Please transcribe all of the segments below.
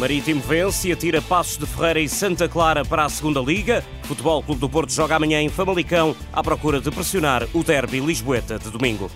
Marítimo vence e atira Passos de Ferreira e Santa Clara para a segunda Liga. Futebol Clube do Porto joga amanhã em Famalicão à procura de pressionar o derby Lisboeta de domingo.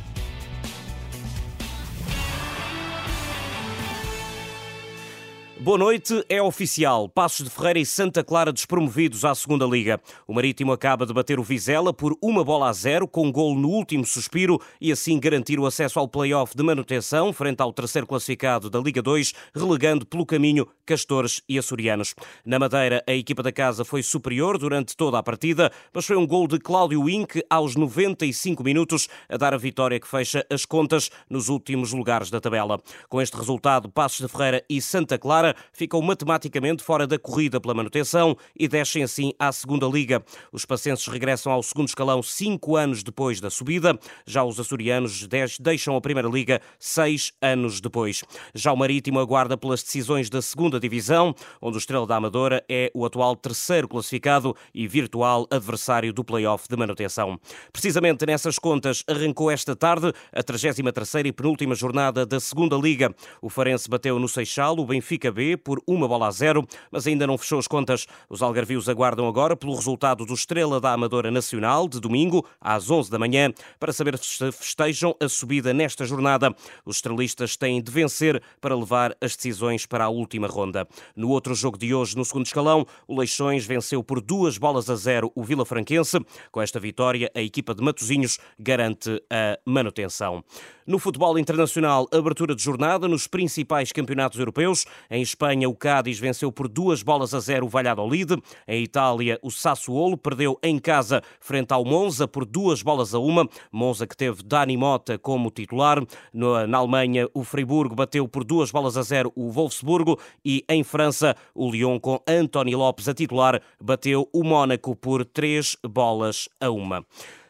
Boa noite, é oficial. Passos de Ferreira e Santa Clara despromovidos à segunda Liga. O Marítimo acaba de bater o Vizela por uma bola a zero, com um gol no último suspiro e assim garantir o acesso ao play-off de manutenção, frente ao terceiro classificado da Liga 2, relegando pelo caminho Castores e Açorianos. Na Madeira, a equipa da casa foi superior durante toda a partida, mas foi um gol de Cláudio Wink aos 95 minutos a dar a vitória que fecha as contas nos últimos lugares da tabela. Com este resultado, Passos de Ferreira e Santa Clara ficam matematicamente fora da corrida pela manutenção e descem assim à segunda liga. Os pacenses regressam ao segundo escalão cinco anos depois da subida. Já os açorianos deixam a primeira liga seis anos depois. Já o Marítimo aguarda pelas decisões da segunda divisão, onde o Estrela da Amadora é o atual terceiro classificado e virtual adversário do play-off de manutenção. Precisamente nessas contas arrancou esta tarde a 33ª e penúltima jornada da segunda liga. O Farense bateu no Seixal o Benfica B por uma bola a zero, mas ainda não fechou as contas. Os algarvios aguardam agora pelo resultado do Estrela da Amadora Nacional de domingo às 11 da manhã para saber se festejam a subida nesta jornada. Os estrelistas têm de vencer para levar as decisões para a última ronda. No outro jogo de hoje, no segundo escalão, o Leixões venceu por duas bolas a zero o Vila Franquense. Com esta vitória, a equipa de Matosinhos garante a manutenção. No futebol internacional, abertura de jornada nos principais campeonatos europeus. Em Espanha, o Cádiz venceu por duas bolas a zero o Valladolid. Em Itália, o Sassuolo perdeu em casa frente ao Monza por duas bolas a uma. Monza que teve Dani Mota como titular. Na Alemanha, o Friburgo bateu por duas bolas a zero o Wolfsburgo. E em França, o Lyon com António Lopes a titular bateu o Mónaco por três bolas a uma.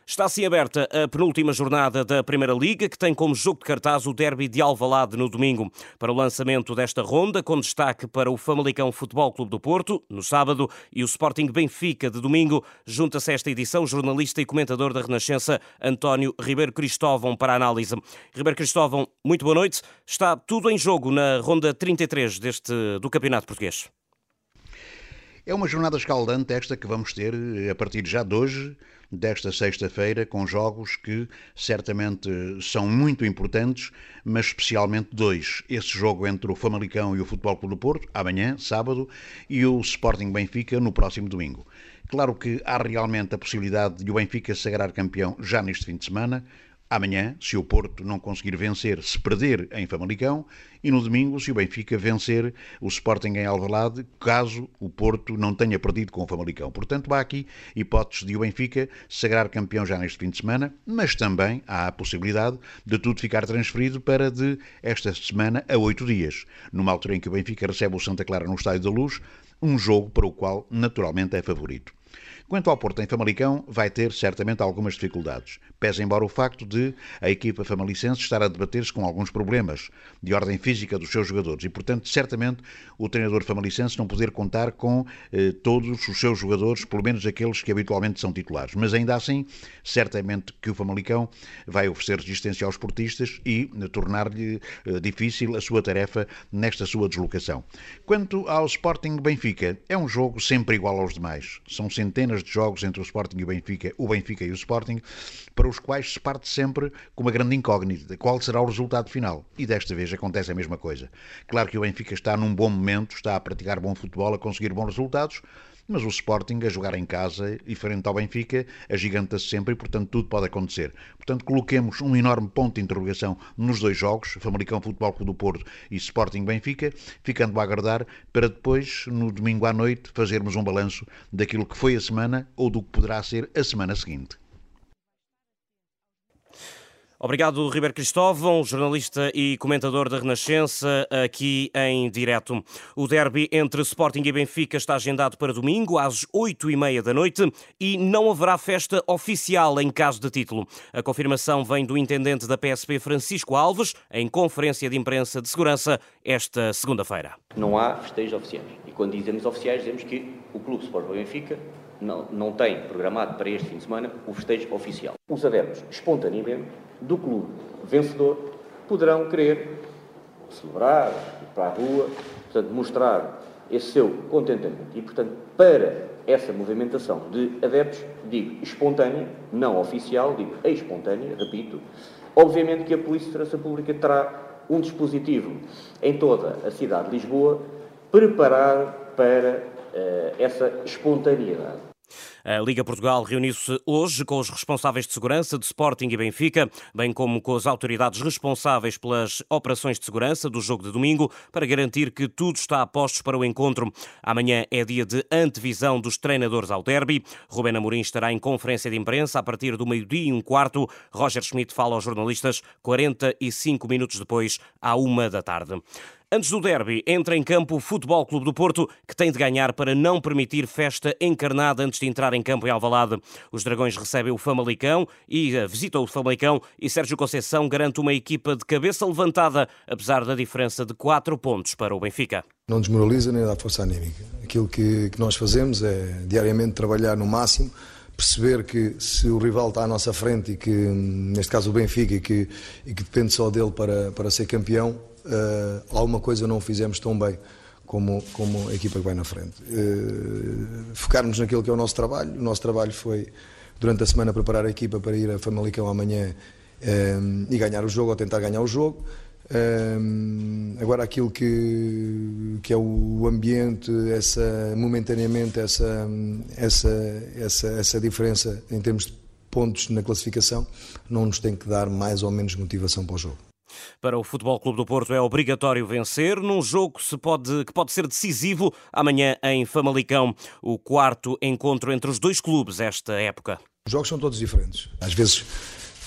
Está assim aberta a penúltima jornada da Primeira Liga, que tem como jogo de cartaz o derby de Alvalade no domingo. Para o lançamento desta ronda, com destaque para o Famalicão Futebol Clube do Porto, no sábado, e o Sporting Benfica, de domingo, junta-se esta edição jornalista e comentador da Renascença, António Ribeiro Cristóvão, para a análise. Ribeiro Cristóvão, muito boa noite. Está tudo em jogo na ronda 33 deste, do Campeonato Português. É uma jornada escaldante esta que vamos ter a partir já de hoje desta sexta-feira, com jogos que certamente são muito importantes, mas especialmente dois. Esse jogo entre o Famalicão e o Futebol Clube do Porto, amanhã, sábado, e o Sporting Benfica no próximo domingo. Claro que há realmente a possibilidade de o Benfica sagrar campeão já neste fim de semana, Amanhã, se o Porto não conseguir vencer, se perder em Famalicão, e no domingo, se o Benfica vencer o Sporting em Alvalade, caso o Porto não tenha perdido com o Famalicão. Portanto, há aqui hipóteses de o Benfica sagrar campeão já neste fim de semana, mas também há a possibilidade de tudo ficar transferido para de esta semana a oito dias, numa altura em que o Benfica recebe o Santa Clara no Estádio da Luz, um jogo para o qual naturalmente é favorito. Quanto ao Porto em Famalicão, vai ter certamente algumas dificuldades, pese embora o facto de a equipa famalicense estar a debater-se com alguns problemas de ordem física dos seus jogadores e, portanto, certamente o treinador famalicense não poder contar com eh, todos os seus jogadores, pelo menos aqueles que habitualmente são titulares. Mas ainda assim, certamente que o Famalicão vai oferecer resistência aos portistas e eh, tornar-lhe eh, difícil a sua tarefa nesta sua deslocação. Quanto ao Sporting Benfica, é um jogo sempre igual aos demais. São centenas dezenas de jogos entre o Sporting e o Benfica, o Benfica e o Sporting, para os quais se parte sempre com uma grande incógnita qual será o resultado final. E desta vez acontece a mesma coisa. Claro que o Benfica está num bom momento, está a praticar bom futebol, a conseguir bons resultados, mas o Sporting a jogar em casa e frente ao Benfica agiganta-se sempre e, portanto, tudo pode acontecer. Portanto, coloquemos um enorme ponto de interrogação nos dois jogos, Famalicão Futebol Clube do Porto e Sporting Benfica, ficando a aguardar para depois, no domingo à noite, fazermos um balanço daquilo que foi a semana ou do que poderá ser a semana seguinte. Obrigado, Ribeiro Cristóvão, jornalista e comentador da Renascença, aqui em direto. O derby entre Sporting e Benfica está agendado para domingo, às oito e meia da noite, e não haverá festa oficial em caso de título. A confirmação vem do intendente da PSP, Francisco Alves, em conferência de imprensa de segurança esta segunda-feira. Não há festejos oficiais. E quando dizemos oficiais, dizemos que o Clube Sport Benfica não, não tem programado para este fim de semana o festejo oficial. Os adeptos, espontaneamente, do clube vencedor, poderão querer celebrar, ir para a rua, portanto, mostrar esse seu contentamento. E, portanto, para essa movimentação de adeptos, digo espontânea, não oficial, digo espontânea, repito, obviamente que a Polícia de Segurança Pública terá um dispositivo em toda a cidade de Lisboa preparado para uh, essa espontaneidade. A Liga Portugal reuniu-se hoje com os responsáveis de segurança de Sporting e Benfica, bem como com as autoridades responsáveis pelas operações de segurança do jogo de domingo, para garantir que tudo está a postos para o encontro. Amanhã é dia de antevisão dos treinadores ao derby. Rubén Amorim estará em conferência de imprensa a partir do meio-dia e um quarto. Roger Schmidt fala aos jornalistas 45 minutos depois, à uma da tarde. Antes do derby, entra em campo o Futebol Clube do Porto, que tem de ganhar para não permitir festa encarnada antes de entrar em campo em Alvalade. Os Dragões recebem o Famalicão e uh, visitam o Famalicão e Sérgio Conceição garante uma equipa de cabeça levantada, apesar da diferença de 4 pontos para o Benfica. Não desmoraliza nem dá força anímica. Aquilo que, que nós fazemos é diariamente trabalhar no máximo perceber que se o rival está à nossa frente e que, neste caso o Benfica, e que, e que depende só dele para, para ser campeão, uh, alguma coisa não fizemos tão bem como, como a equipa que vai na frente. Uh, focarmos naquilo que é o nosso trabalho. O nosso trabalho foi, durante a semana, preparar a equipa para ir a Famalicão amanhã uh, e ganhar o jogo, ou tentar ganhar o jogo. Uh, agora aquilo que, que é o ambiente, essa momentaneamente essa, essa, essa, essa diferença em termos de pontos na classificação, não nos tem que dar mais ou menos motivação para o jogo. Para o Futebol Clube do Porto é obrigatório vencer num jogo que, pode, que pode ser decisivo amanhã em Famalicão, o quarto encontro entre os dois clubes esta época. Os jogos são todos diferentes. Às vezes,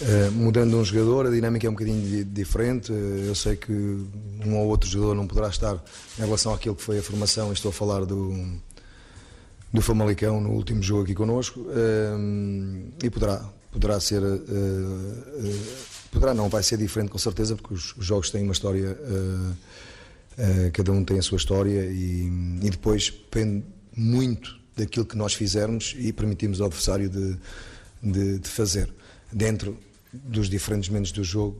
eh, mudando um jogador, a dinâmica é um bocadinho diferente. Eh, eu sei que um ou outro jogador não poderá estar em relação àquilo que foi a formação, estou a falar do, do Famalicão no último jogo aqui connosco, eh, e poderá, poderá ser Poderá não, vai ser diferente com certeza, porque os, os jogos têm uma história, uh, uh, cada um tem a sua história e, e, depois depende muito daquilo que nós fizermos e permitimos ao adversário de, de, de fazer. Dentro dos diferentes momentos do jogo,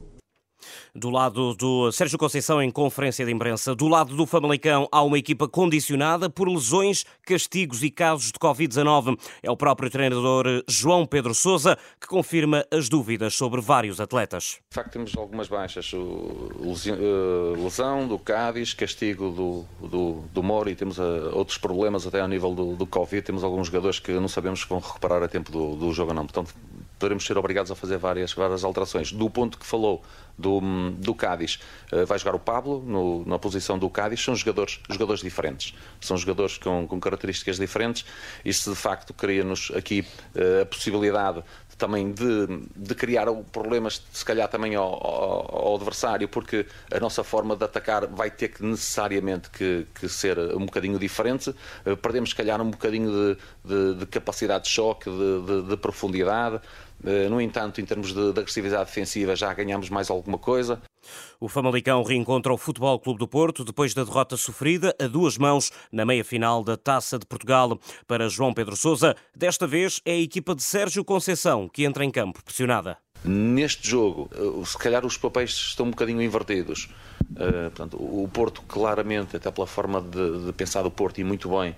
do lado do Sérgio Conceição, em conferência de imprensa, do lado do Famalicão, há uma equipa condicionada por lesões, castigos e casos de Covid-19. É o próprio treinador João Pedro Sousa que confirma as dúvidas sobre vários atletas. De facto, temos algumas baixas. Eh, lesão do Cádiz, castigo do, do, do Mori, temos eh, outros problemas até ao nível do, do Covid. Temos alguns jogadores que não sabemos se vão recuperar a tempo do, do jogo ou não. Portanto, poderemos ser obrigados a fazer várias, várias alterações. Do ponto que falou do, do Cádiz, uh, vai jogar o Pablo no, na posição do Cádiz, são jogadores, jogadores diferentes. São jogadores com, com características diferentes. Isso de facto cria-nos aqui uh, a possibilidade também de, de, criar problemas, se calhar também ao, ao, ao, adversário, porque a nossa forma de atacar vai ter que necessariamente que, que ser um bocadinho diferente. Uh, perdemos, se calhar, um bocadinho de, de, de capacidade de choque, de, profundidade. Eh, no entanto, em termos de, de agressividade defensiva, já ganhamos mais alguma coisa. O Famalicão reencontra o Futebol Clube do Porto depois da derrota sofrida a duas mãos na meia-final da Taça de Portugal. Para João Pedro Sousa, desta vez é a equipa de Sérgio Conceição que entra em campo pressionada. Neste jogo, eh, se calhar os papéis estão um bocadinho invertidos. Uh, portanto, o Porto, claramente, até pela forma de, de pensar do Porto, e muito bem,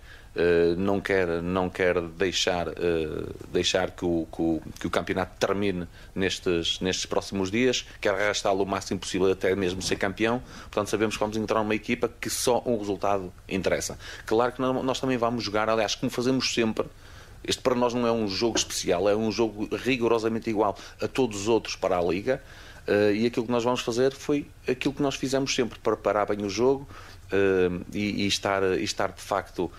não quer, não quer deixar, uh, deixar que, o, que, o, que o campeonato termine nestes, nestes próximos dias, quer arrastá-lo o máximo possível até mesmo ser campeão. Portanto, sabemos que vamos encontrar uma equipa que só um resultado interessa. Claro que nós também vamos jogar, aliás, como fazemos sempre. Este para nós não é um jogo especial, é um jogo rigorosamente igual a todos os outros para a Liga. Uh, e aquilo que nós vamos fazer foi aquilo que nós fizemos sempre, preparar bem o jogo e, e, estar, e estar de facto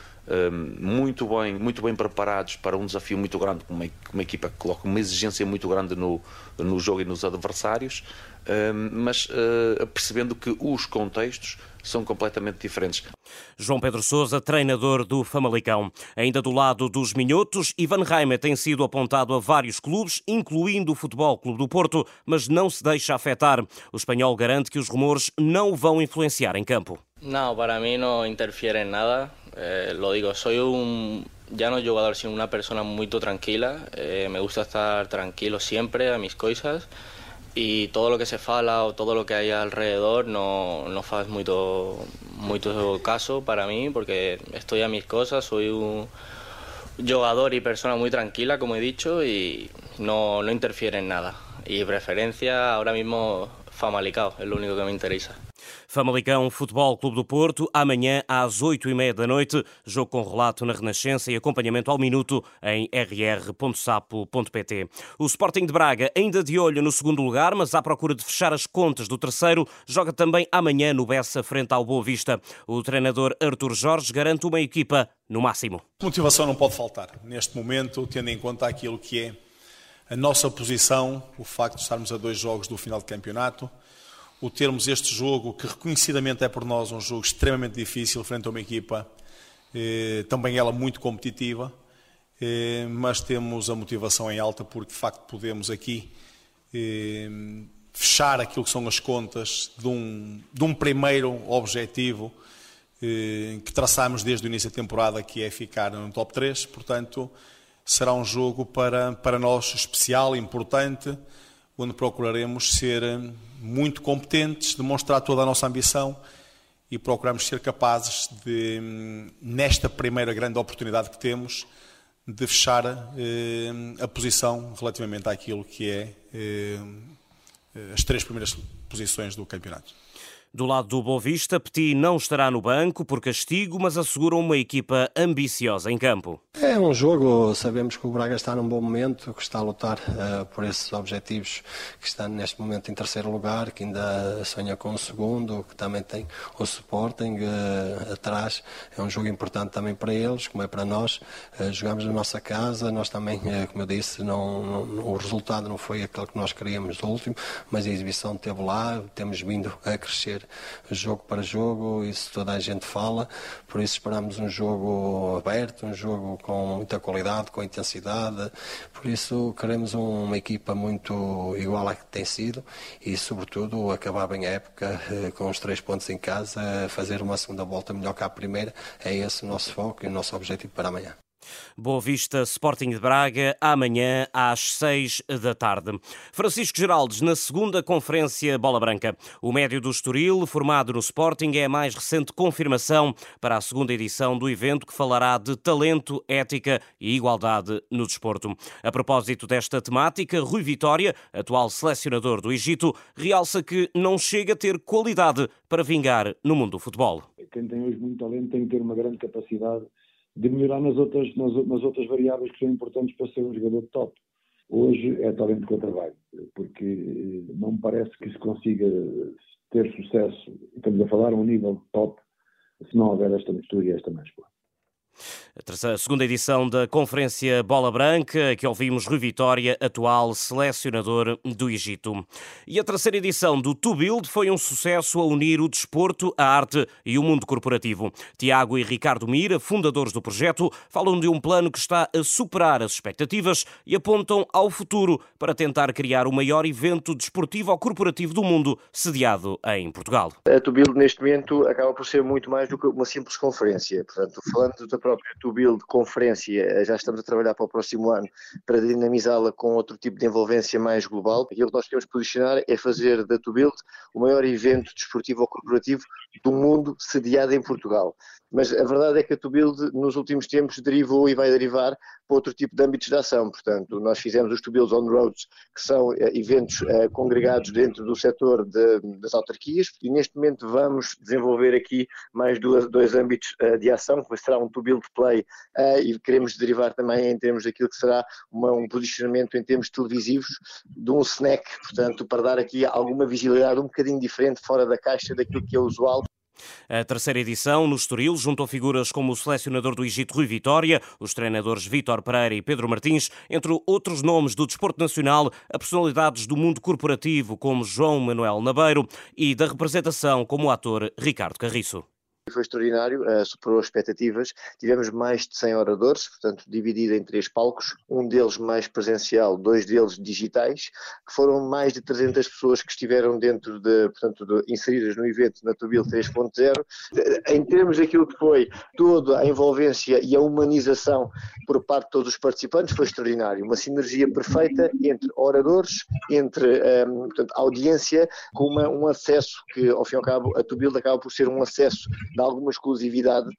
muito bem, muito bem preparados para um desafio muito grande, uma, uma equipa que coloca uma exigência muito grande no, no jogo e nos adversários, mas uh, percebendo que os contextos são completamente diferentes. João Pedro Sousa, treinador do Famalicão. Ainda do lado dos minhotos, Ivan Reimer tem sido apontado a vários clubes, incluindo o Futebol Clube do Porto, mas não se deixa afetar. O espanhol garante que os rumores não vão influenciar em campo. Não, para mim não interfere em nada. Eh, lo digo, soy un ya no jugador, sino una persona muy tranquila. Eh, me gusta estar tranquilo siempre a mis cosas y todo lo que se fala o todo lo que hay alrededor no, no faz mucho, caso para mí porque estoy a mis cosas, soy un jugador y persona muy tranquila, como he dicho, y no, no interfiere en nada. Y preferencia ahora mismo Famalicão, é o único que me interessa. Famalicão Futebol Clube do Porto, amanhã às oito e meia da noite, jogo com relato na Renascença e acompanhamento ao minuto em rr.sapo.pt. O Sporting de Braga, ainda de olho no segundo lugar, mas à procura de fechar as contas do terceiro, joga também amanhã no Bessa frente ao Boa Vista. O treinador Artur Jorge garante uma equipa no máximo. Motivação não pode faltar neste momento, tendo em conta aquilo que é a nossa posição, o facto de estarmos a dois jogos do final de campeonato, o termos este jogo, que reconhecidamente é por nós um jogo extremamente difícil, frente a uma equipa, eh, também ela muito competitiva, eh, mas temos a motivação em alta porque de facto podemos aqui eh, fechar aquilo que são as contas de um, de um primeiro objetivo eh, que traçámos desde o início da temporada, que é ficar no top 3, portanto será um jogo para, para nós especial, importante, onde procuraremos ser muito competentes, demonstrar toda a nossa ambição e procuramos ser capazes de, nesta primeira grande oportunidade que temos, de fechar eh, a posição relativamente àquilo que é eh, as três primeiras posições do campeonato. Do lado do Boavista, Petit não estará no banco por castigo, mas assegura uma equipa ambiciosa em campo. É um jogo, sabemos que o Braga está num bom momento, que está a lutar uh, por esses objetivos, que está neste momento em terceiro lugar, que ainda sonha com o segundo, que também tem o Sporting uh, atrás. É um jogo importante também para eles, como é para nós. Uh, jogamos na nossa casa, nós também, como eu disse, não, não, o resultado não foi aquele que nós queríamos no último, mas a exibição esteve lá, temos vindo a crescer jogo para jogo, isso toda a gente fala, por isso esperamos um jogo aberto, um jogo com muita qualidade, com intensidade, por isso queremos uma equipa muito igual à que tem sido e sobretudo acabar bem a época eh, com os três pontos em casa, fazer uma segunda volta melhor que a primeira, é esse o nosso foco e o nosso objetivo para amanhã. Boa Vista Sporting de Braga, amanhã às seis da tarde. Francisco Geraldes, na segunda conferência Bola Branca. O médio do Estoril, formado no Sporting, é a mais recente confirmação para a segunda edição do evento que falará de talento, ética e igualdade no desporto. A propósito desta temática, Rui Vitória, atual selecionador do Egito, realça que não chega a ter qualidade para vingar no mundo do futebol. Quem tem hoje muito talento tem que ter uma grande capacidade de melhorar nas outras, nas, nas outras variáveis que são importantes para ser um jogador de top. Hoje é talento com trabalho, porque eh, não me parece que se consiga ter sucesso, estamos a falar a um nível top, se não houver esta mistura e esta mescla. A terceira, segunda edição da Conferência Bola Branca, que ouvimos Rui Vitória, atual selecionador do Egito. E a terceira edição do To Build foi um sucesso a unir o desporto, a arte e o mundo corporativo. Tiago e Ricardo Mira, fundadores do projeto, falam de um plano que está a superar as expectativas e apontam ao futuro para tentar criar o maior evento desportivo ou corporativo do mundo, sediado em Portugal. A To Build, neste momento, acaba por ser muito mais do que uma simples conferência. Portanto, falando da própria To Build conferência, eh, já estamos a trabalhar para o próximo ano para dinamizá-la com outro tipo de envolvência mais global. Aquilo que nós queremos posicionar é fazer da To Build o maior evento desportivo ou corporativo do mundo sediado em Portugal. Mas a verdade é que a To Build nos últimos tempos derivou e vai derivar para outro tipo de âmbitos de ação. Portanto, nós fizemos os To Builds on Roads, que são eh, eventos eh, congregados dentro do setor de, das autarquias, e neste momento vamos desenvolver aqui mais duas, dois âmbitos de ação, que será um To Build Play e queremos derivar também em termos daquilo que será uma, um posicionamento em termos televisivos de um snack, portanto, para dar aqui alguma visibilidade um bocadinho diferente, fora da caixa daquilo que é usual. A terceira edição, no Estoril, juntou figuras como o selecionador do Egito Rui Vitória, os treinadores Vítor Pereira e Pedro Martins, entre outros nomes do desporto nacional, a personalidades do mundo corporativo como João Manuel Nabeiro e da representação como o ator Ricardo Carriço foi extraordinário, uh, superou as expectativas. Tivemos mais de 100 oradores, portanto, dividido em três palcos, um deles mais presencial, dois deles digitais, que foram mais de 300 pessoas que estiveram dentro de, portanto, de, inseridas no evento na Tubil 3.0. Em termos daquilo que foi toda a envolvência e a humanização por parte de todos os participantes, foi extraordinário. Uma sinergia perfeita entre oradores, entre um, ehm, portanto, audiência, com uma, um acesso que, ao fim e ao cabo, a Tubil acaba por ser um acesso de alguma exclusividade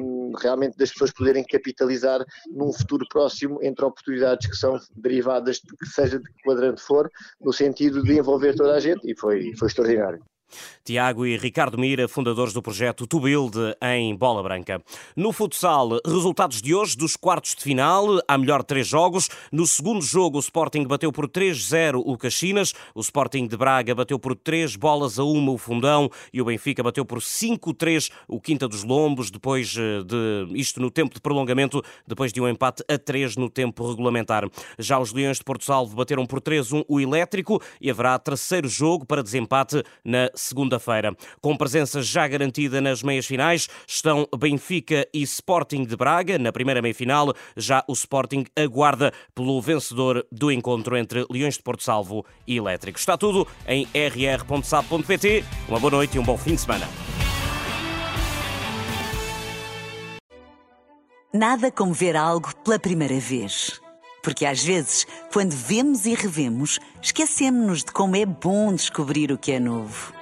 um, realmente das pessoas poderem capitalizar num futuro próximo entre oportunidades que são derivadas, de que seja de que quadrante for, no sentido de envolver toda a gente e foi, foi extraordinário. Tiago e Ricardo Mira, fundadores do projeto To Build em Bola Branca. No futsal, resultados de hoje dos quartos de final, há melhor três jogos. No segundo jogo, o Sporting bateu por 3-0 o Caxinas, o Sporting de Braga bateu por 3 bolas a 1 o Fundão e o Benfica bateu por 5-3 o Quinta dos Lombos, depois eh, de isto no tempo de prolongamento, depois de um empate a 3 no tempo regulamentar. Já os Leões de Porto Salvo bateram por 3-1 o Elétrico e haverá terceiro jogo para desempate na segunda-feira. Com presença já garantida nas meias finais, estão Benfica e Sporting de Braga. Na primeira meia-final, já o Sporting aguarda pelo vencedor do encontro entre Leões de Porto Salvo e Elétrico. Está tudo em rr.sap.pt. Uma boa noite e um bom fim de semana. Nada como ver algo pela primeira vez. Porque às vezes, quando vemos e revemos, esquecemos-nos de como é bom descobrir o que é novo.